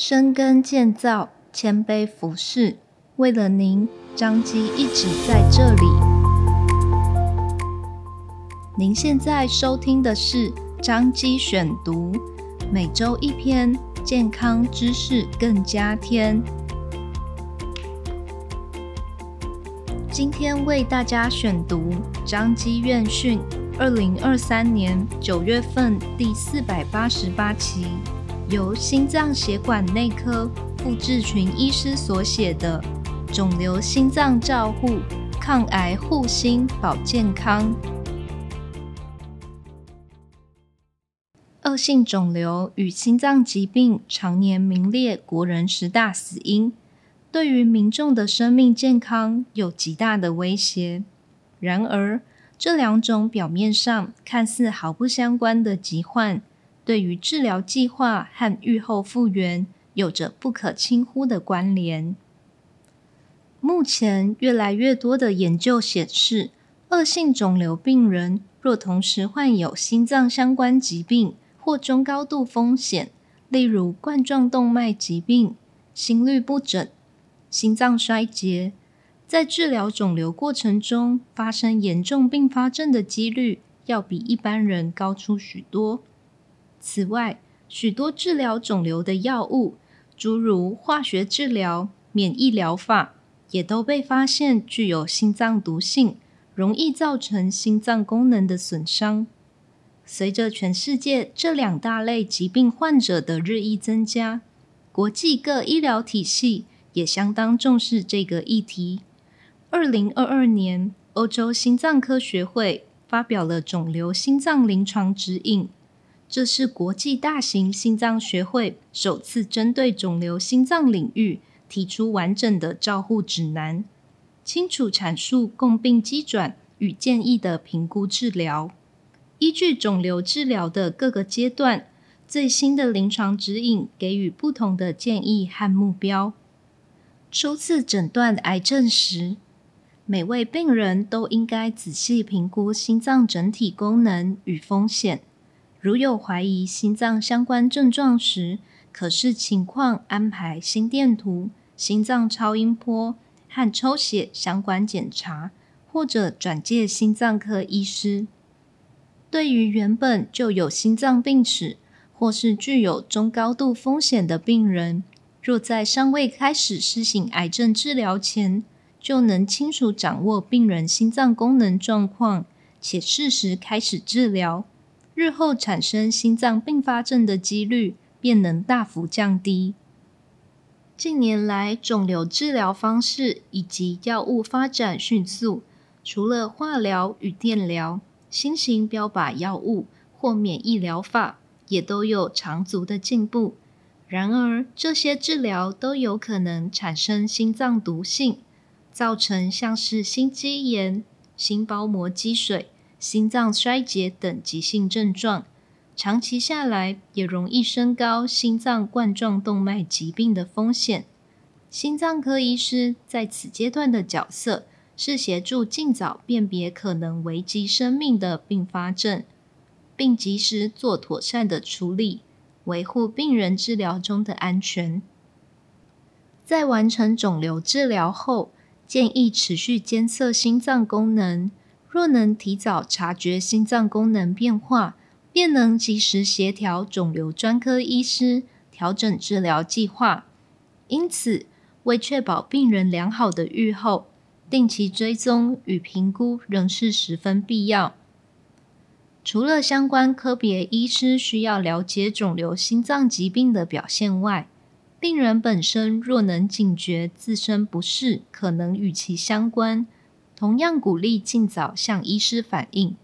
深耕建造，谦卑服侍，为了您，张基一直在这里。您现在收听的是张基选读，每周一篇健康知识更加添。今天为大家选读张基院讯二零二三年九月份第四百八十八期。由心脏血管内科傅志群医师所写的《肿瘤心脏照护：抗癌护心保健康》。恶性肿瘤与心脏疾病常年名列国人十大死因，对于民众的生命健康有极大的威胁。然而，这两种表面上看似毫不相关的疾患，对于治疗计划和预后复原有着不可轻忽的关联。目前，越来越多的研究显示，恶性肿瘤病人若同时患有心脏相关疾病或中高度风险，例如冠状动脉疾病、心律不整、心脏衰竭，在治疗肿瘤过程中发生严重并发症的几率，要比一般人高出许多。此外，许多治疗肿瘤的药物，诸如化学治疗、免疫疗法，也都被发现具有心脏毒性，容易造成心脏功能的损伤。随着全世界这两大类疾病患者的日益增加，国际各医疗体系也相当重视这个议题。二零二二年，欧洲心脏科学会发表了肿瘤心脏临床指引。这是国际大型心脏学会首次针对肿瘤心脏领域提出完整的照护指南，清楚阐述共病机转与建议的评估治疗。依据肿瘤治疗的各个阶段，最新的临床指引给予不同的建议和目标。初次诊断癌症时，每位病人都应该仔细评估心脏整体功能与风险。如有怀疑心脏相关症状时，可视情况安排心电图、心脏超音波和抽血相关检查，或者转介心脏科医师。对于原本就有心脏病史或是具有中高度风险的病人，若在尚未开始施行癌症治疗前，就能清楚掌握病人心脏功能状况，且适时开始治疗。日后产生心脏并发症的几率便能大幅降低。近年来，肿瘤治疗方式以及药物发展迅速，除了化疗与电疗，新型标靶药物或免疫疗法也都有长足的进步。然而，这些治疗都有可能产生心脏毒性，造成像是心肌炎、心包膜积水。心脏衰竭等急性症状，长期下来也容易升高心脏冠状动脉疾病的风险。心脏科医师在此阶段的角色是协助尽早辨别可能危及生命的并发症，并及时做妥善的处理，维护病人治疗中的安全。在完成肿瘤治疗后，建议持续监测心脏功能。若能提早察觉心脏功能变化，便能及时协调肿瘤专科医师调整治疗计划。因此，为确保病人良好的预后，定期追踪与评估仍是十分必要。除了相关科别医师需要了解肿瘤心脏疾病的表现外，病人本身若能警觉自身不适可能与其相关。同样鼓励尽早向医师反映。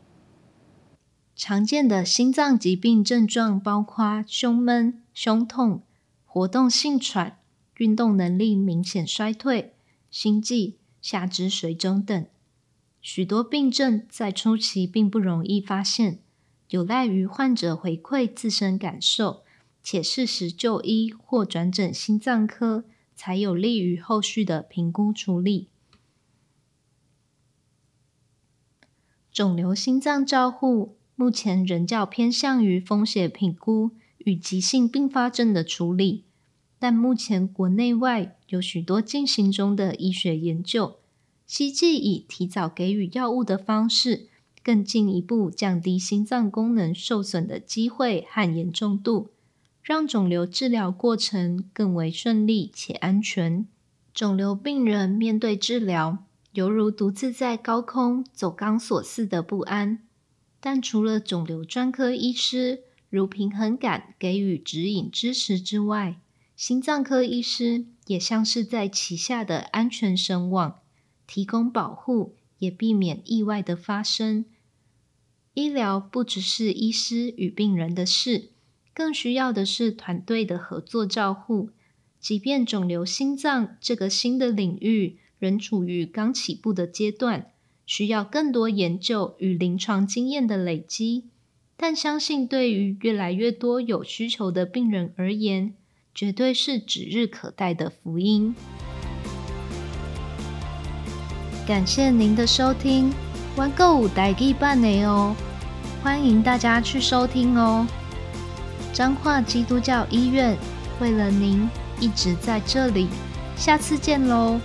常见的心脏疾病症状包括胸闷、胸痛、活动性喘、运动能力明显衰退、心悸、下肢水肿等。许多病症在初期并不容易发现，有赖于患者回馈自身感受，且适时就医或转诊心脏科，才有利于后续的评估处理。肿瘤心脏照护目前仍较偏向于风险评估与急性并发症的处理，但目前国内外有许多进行中的医学研究，希冀以提早给予药物的方式，更进一步降低心脏功能受损的机会和严重度，让肿瘤治疗过程更为顺利且安全。肿瘤病人面对治疗，犹如独自在高空走钢索似的不安。但除了肿瘤专科医师如平衡感给予指引支持之外，心脏科医师也像是在旗下的安全绳网，提供保护，也避免意外的发生。医疗不只是医师与病人的事，更需要的是团队的合作照护。即便肿瘤心脏这个新的领域仍处于刚起步的阶段，需要更多研究与临床经验的累积，但相信对于越来越多有需求的病人而言，绝对是指日可待的福音。感谢您的收听，玩够五代记半年哦，欢迎大家去收听哦。彰化基督教医院为了您一直在这里，下次见喽。